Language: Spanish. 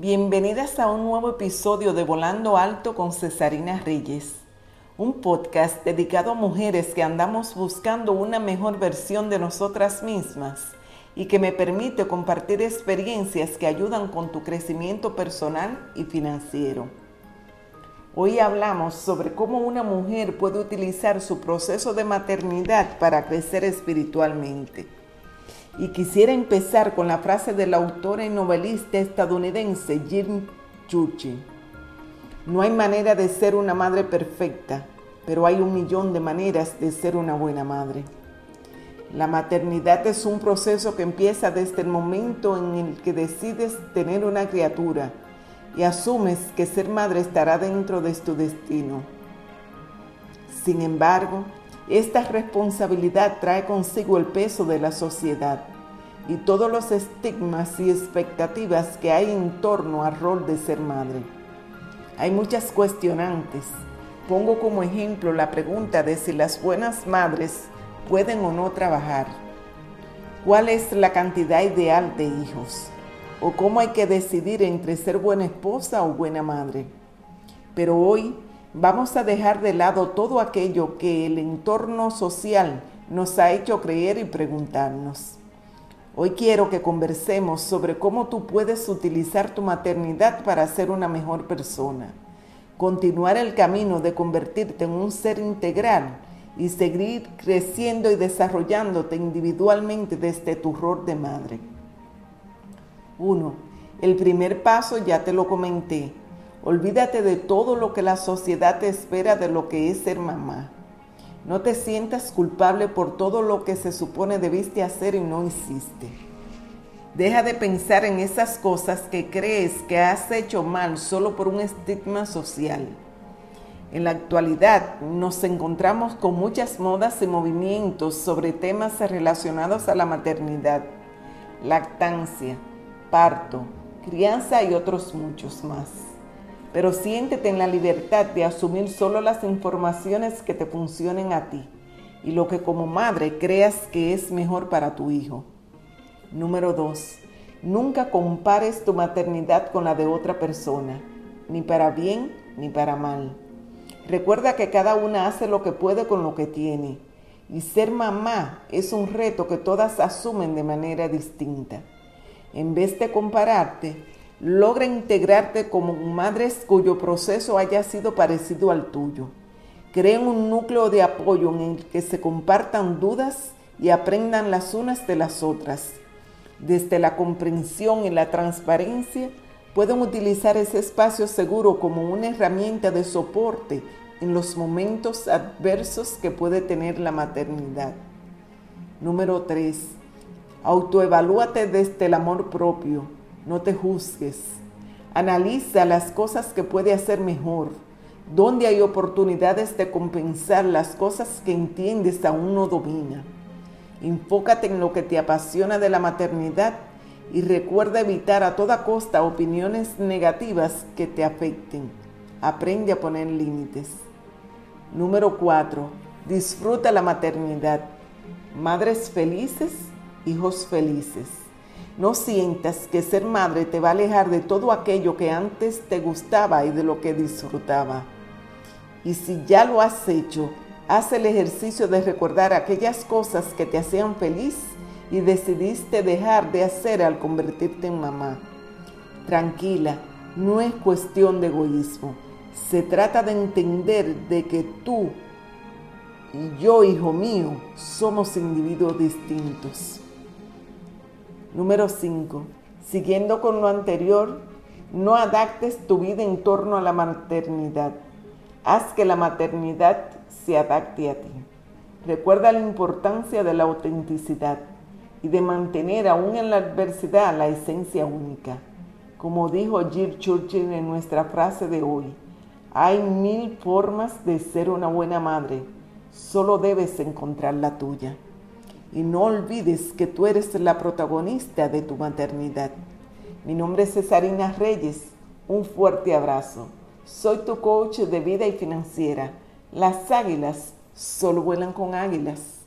Bienvenidas a un nuevo episodio de Volando Alto con Cesarina Reyes, un podcast dedicado a mujeres que andamos buscando una mejor versión de nosotras mismas y que me permite compartir experiencias que ayudan con tu crecimiento personal y financiero. Hoy hablamos sobre cómo una mujer puede utilizar su proceso de maternidad para crecer espiritualmente. Y quisiera empezar con la frase del autor y novelista estadounidense Jim Churchill. No hay manera de ser una madre perfecta, pero hay un millón de maneras de ser una buena madre. La maternidad es un proceso que empieza desde el momento en el que decides tener una criatura y asumes que ser madre estará dentro de tu destino. Sin embargo, esta responsabilidad trae consigo el peso de la sociedad y todos los estigmas y expectativas que hay en torno al rol de ser madre. Hay muchas cuestionantes. Pongo como ejemplo la pregunta de si las buenas madres pueden o no trabajar. ¿Cuál es la cantidad ideal de hijos? ¿O cómo hay que decidir entre ser buena esposa o buena madre? Pero hoy vamos a dejar de lado todo aquello que el entorno social nos ha hecho creer y preguntarnos. Hoy quiero que conversemos sobre cómo tú puedes utilizar tu maternidad para ser una mejor persona, continuar el camino de convertirte en un ser integral y seguir creciendo y desarrollándote individualmente desde tu rol de madre. 1. El primer paso ya te lo comenté. Olvídate de todo lo que la sociedad te espera de lo que es ser mamá. No te sientas culpable por todo lo que se supone debiste hacer y no hiciste. Deja de pensar en esas cosas que crees que has hecho mal solo por un estigma social. En la actualidad nos encontramos con muchas modas y movimientos sobre temas relacionados a la maternidad, lactancia, parto, crianza y otros muchos más pero siéntete en la libertad de asumir solo las informaciones que te funcionen a ti y lo que como madre creas que es mejor para tu hijo. Número 2. Nunca compares tu maternidad con la de otra persona, ni para bien ni para mal. Recuerda que cada una hace lo que puede con lo que tiene, y ser mamá es un reto que todas asumen de manera distinta. En vez de compararte, logra integrarte como madres cuyo proceso haya sido parecido al tuyo. Creen un núcleo de apoyo en el que se compartan dudas y aprendan las unas de las otras. Desde la comprensión y la transparencia, pueden utilizar ese espacio seguro como una herramienta de soporte en los momentos adversos que puede tener la maternidad. Número 3. Autoevalúate desde el amor propio no te juzgues. Analiza las cosas que puede hacer mejor, donde hay oportunidades de compensar las cosas que entiendes aún no domina. Enfócate en lo que te apasiona de la maternidad y recuerda evitar a toda costa opiniones negativas que te afecten. Aprende a poner límites. Número 4. Disfruta la maternidad. Madres felices, hijos felices. No sientas que ser madre te va a alejar de todo aquello que antes te gustaba y de lo que disfrutaba. Y si ya lo has hecho, haz el ejercicio de recordar aquellas cosas que te hacían feliz y decidiste dejar de hacer al convertirte en mamá. Tranquila, no es cuestión de egoísmo. Se trata de entender de que tú y yo, hijo mío, somos individuos distintos. Número 5. Siguiendo con lo anterior, no adaptes tu vida en torno a la maternidad. Haz que la maternidad se adapte a ti. Recuerda la importancia de la autenticidad y de mantener aún en la adversidad la esencia única. Como dijo Jill Churchill en nuestra frase de hoy, hay mil formas de ser una buena madre, solo debes encontrar la tuya. Y no olvides que tú eres la protagonista de tu maternidad. Mi nombre es Cesarina Reyes. Un fuerte abrazo. Soy tu coach de vida y financiera. Las águilas solo vuelan con águilas.